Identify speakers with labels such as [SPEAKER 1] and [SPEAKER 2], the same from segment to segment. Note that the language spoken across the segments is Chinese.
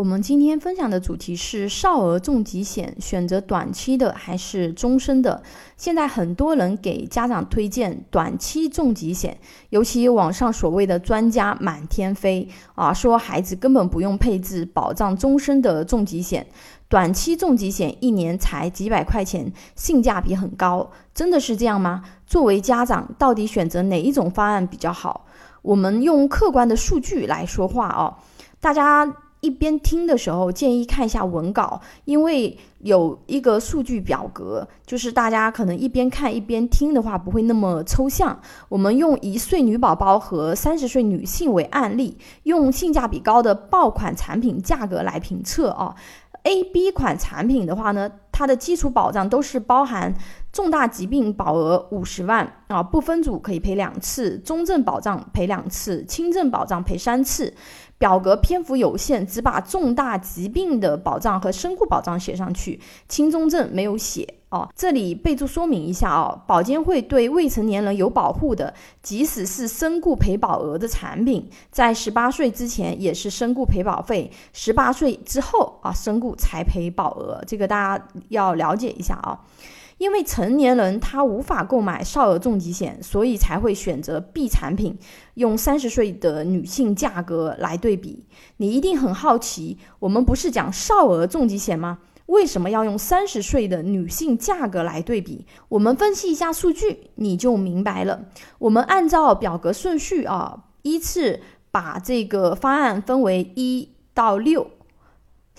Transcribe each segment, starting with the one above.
[SPEAKER 1] 我们今天分享的主题是少儿重疾险，选择短期的还是终身的？现在很多人给家长推荐短期重疾险，尤其网上所谓的专家满天飞啊，说孩子根本不用配置保障终身的重疾险，短期重疾险一年才几百块钱，性价比很高，真的是这样吗？作为家长，到底选择哪一种方案比较好？我们用客观的数据来说话哦，大家。一边听的时候，建议看一下文稿，因为有一个数据表格，就是大家可能一边看一边听的话，不会那么抽象。我们用一岁女宝宝和三十岁女性为案例，用性价比高的爆款产品价格来评测啊。A、B 款产品的话呢，它的基础保障都是包含重大疾病保额五十万啊，不分组可以赔两次，中症保障赔两次，轻症保障赔三次。表格篇幅有限，只把重大疾病的保障和身故保障写上去，轻中症没有写哦。这里备注说明一下哦，保监会对未成年人有保护的，即使是身故赔保额的产品，在十八岁之前也是身故赔保费，十八岁之后啊，身故才赔保额，这个大家要了解一下啊。因为成年人他无法购买少儿重疾险，所以才会选择 B 产品，用三十岁的女性价格来对比。你一定很好奇，我们不是讲少儿重疾险吗？为什么要用三十岁的女性价格来对比？我们分析一下数据，你就明白了。我们按照表格顺序啊，依次把这个方案分为一到六。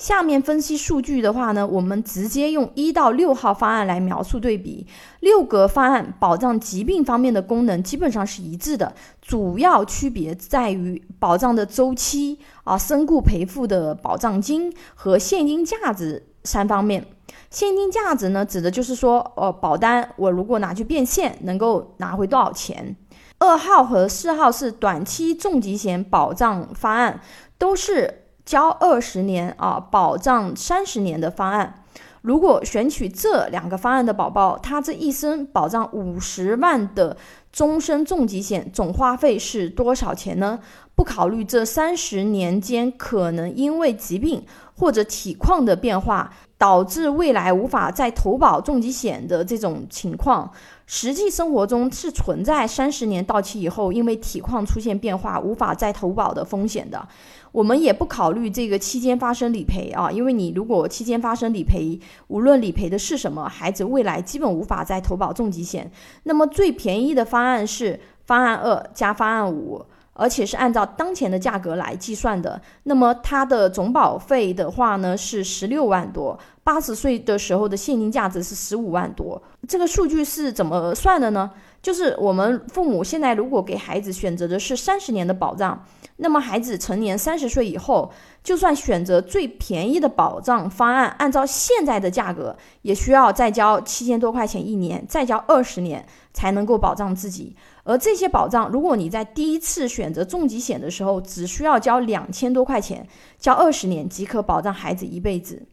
[SPEAKER 1] 下面分析数据的话呢，我们直接用一到六号方案来描述对比。六个方案保障疾病方面的功能基本上是一致的，主要区别在于保障的周期啊、身故赔付的保障金和现金价值三方面。现金价值呢，指的就是说，呃，保单我如果拿去变现，能够拿回多少钱。二号和四号是短期重疾险保障方案，都是。交二十年啊，保障三十年的方案，如果选取这两个方案的宝宝，他这一生保障五十万的终身重疾险，总花费是多少钱呢？不考虑这三十年间可能因为疾病或者体况的变化，导致未来无法再投保重疾险的这种情况，实际生活中是存在三十年到期以后，因为体况出现变化，无法再投保的风险的。我们也不考虑这个期间发生理赔啊，因为你如果期间发生理赔，无论理赔的是什么，孩子未来基本无法再投保重疾险。那么最便宜的方案是方案二加方案五，而且是按照当前的价格来计算的。那么它的总保费的话呢是十六万多，八十岁的时候的现金价值是十五万多。这个数据是怎么算的呢？就是我们父母现在如果给孩子选择的是三十年的保障。那么孩子成年三十岁以后，就算选择最便宜的保障方案，按照现在的价格，也需要再交七千多块钱一年，再交二十年才能够保障自己。而这些保障，如果你在第一次选择重疾险的时候，只需要交两千多块钱，交二十年即可保障孩子一辈子。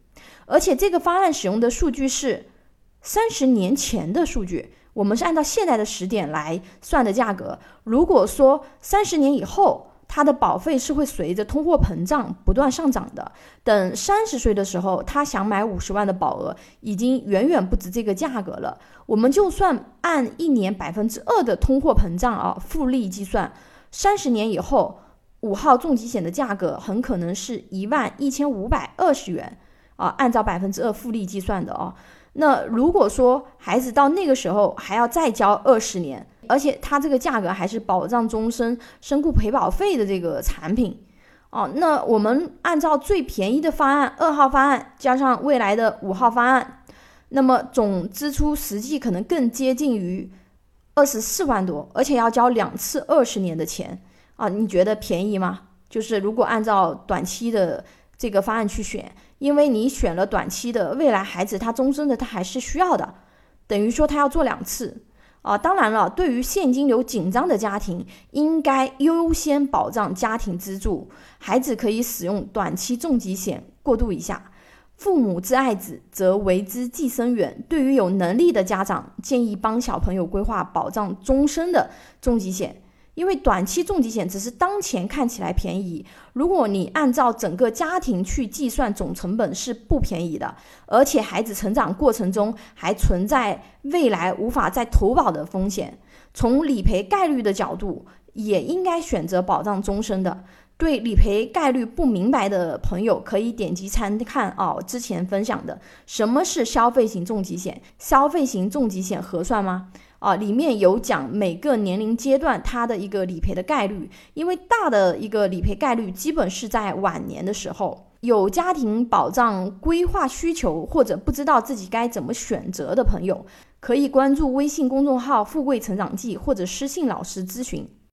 [SPEAKER 1] 而且这个方案使用的数据是三十年前的数据，我们是按照现在的时点来算的价格。如果说三十年以后，它的保费是会随着通货膨胀不断上涨的。等三十岁的时候，他想买五十万的保额，已经远远不止这个价格了。我们就算按一年百分之二的通货膨胀啊复利计算，三十年以后，五号重疾险的价格很可能是一万一千五百二十元啊，按照百分之二复利计算的哦。那如果说孩子到那个时候还要再交二十年，而且它这个价格还是保障终身身故赔保费的这个产品，哦，那我们按照最便宜的方案二号方案加上未来的五号方案，那么总支出实际可能更接近于二十四万多，而且要交两次二十年的钱啊，你觉得便宜吗？就是如果按照短期的这个方案去选。因为你选了短期的，未来孩子他终身的他还是需要的，等于说他要做两次啊。当然了，对于现金流紧张的家庭，应该优先保障家庭支柱，孩子可以使用短期重疾险过渡一下。父母之爱子，则为之计深远。对于有能力的家长，建议帮小朋友规划保障终身的重疾险。因为短期重疾险只是当前看起来便宜，如果你按照整个家庭去计算，总成本是不便宜的，而且孩子成长过程中还存在未来无法再投保的风险。从理赔概率的角度，也应该选择保障终身的。对理赔概率不明白的朋友，可以点击参看哦。之前分享的什么是消费型重疾险？消费型重疾险合算吗？啊，里面有讲每个年龄阶段它的一个理赔的概率，因为大的一个理赔概率基本是在晚年的时候。有家庭保障规划需求或者不知道自己该怎么选择的朋友，可以关注微信公众号“富贵成长记”或者私信老师咨询。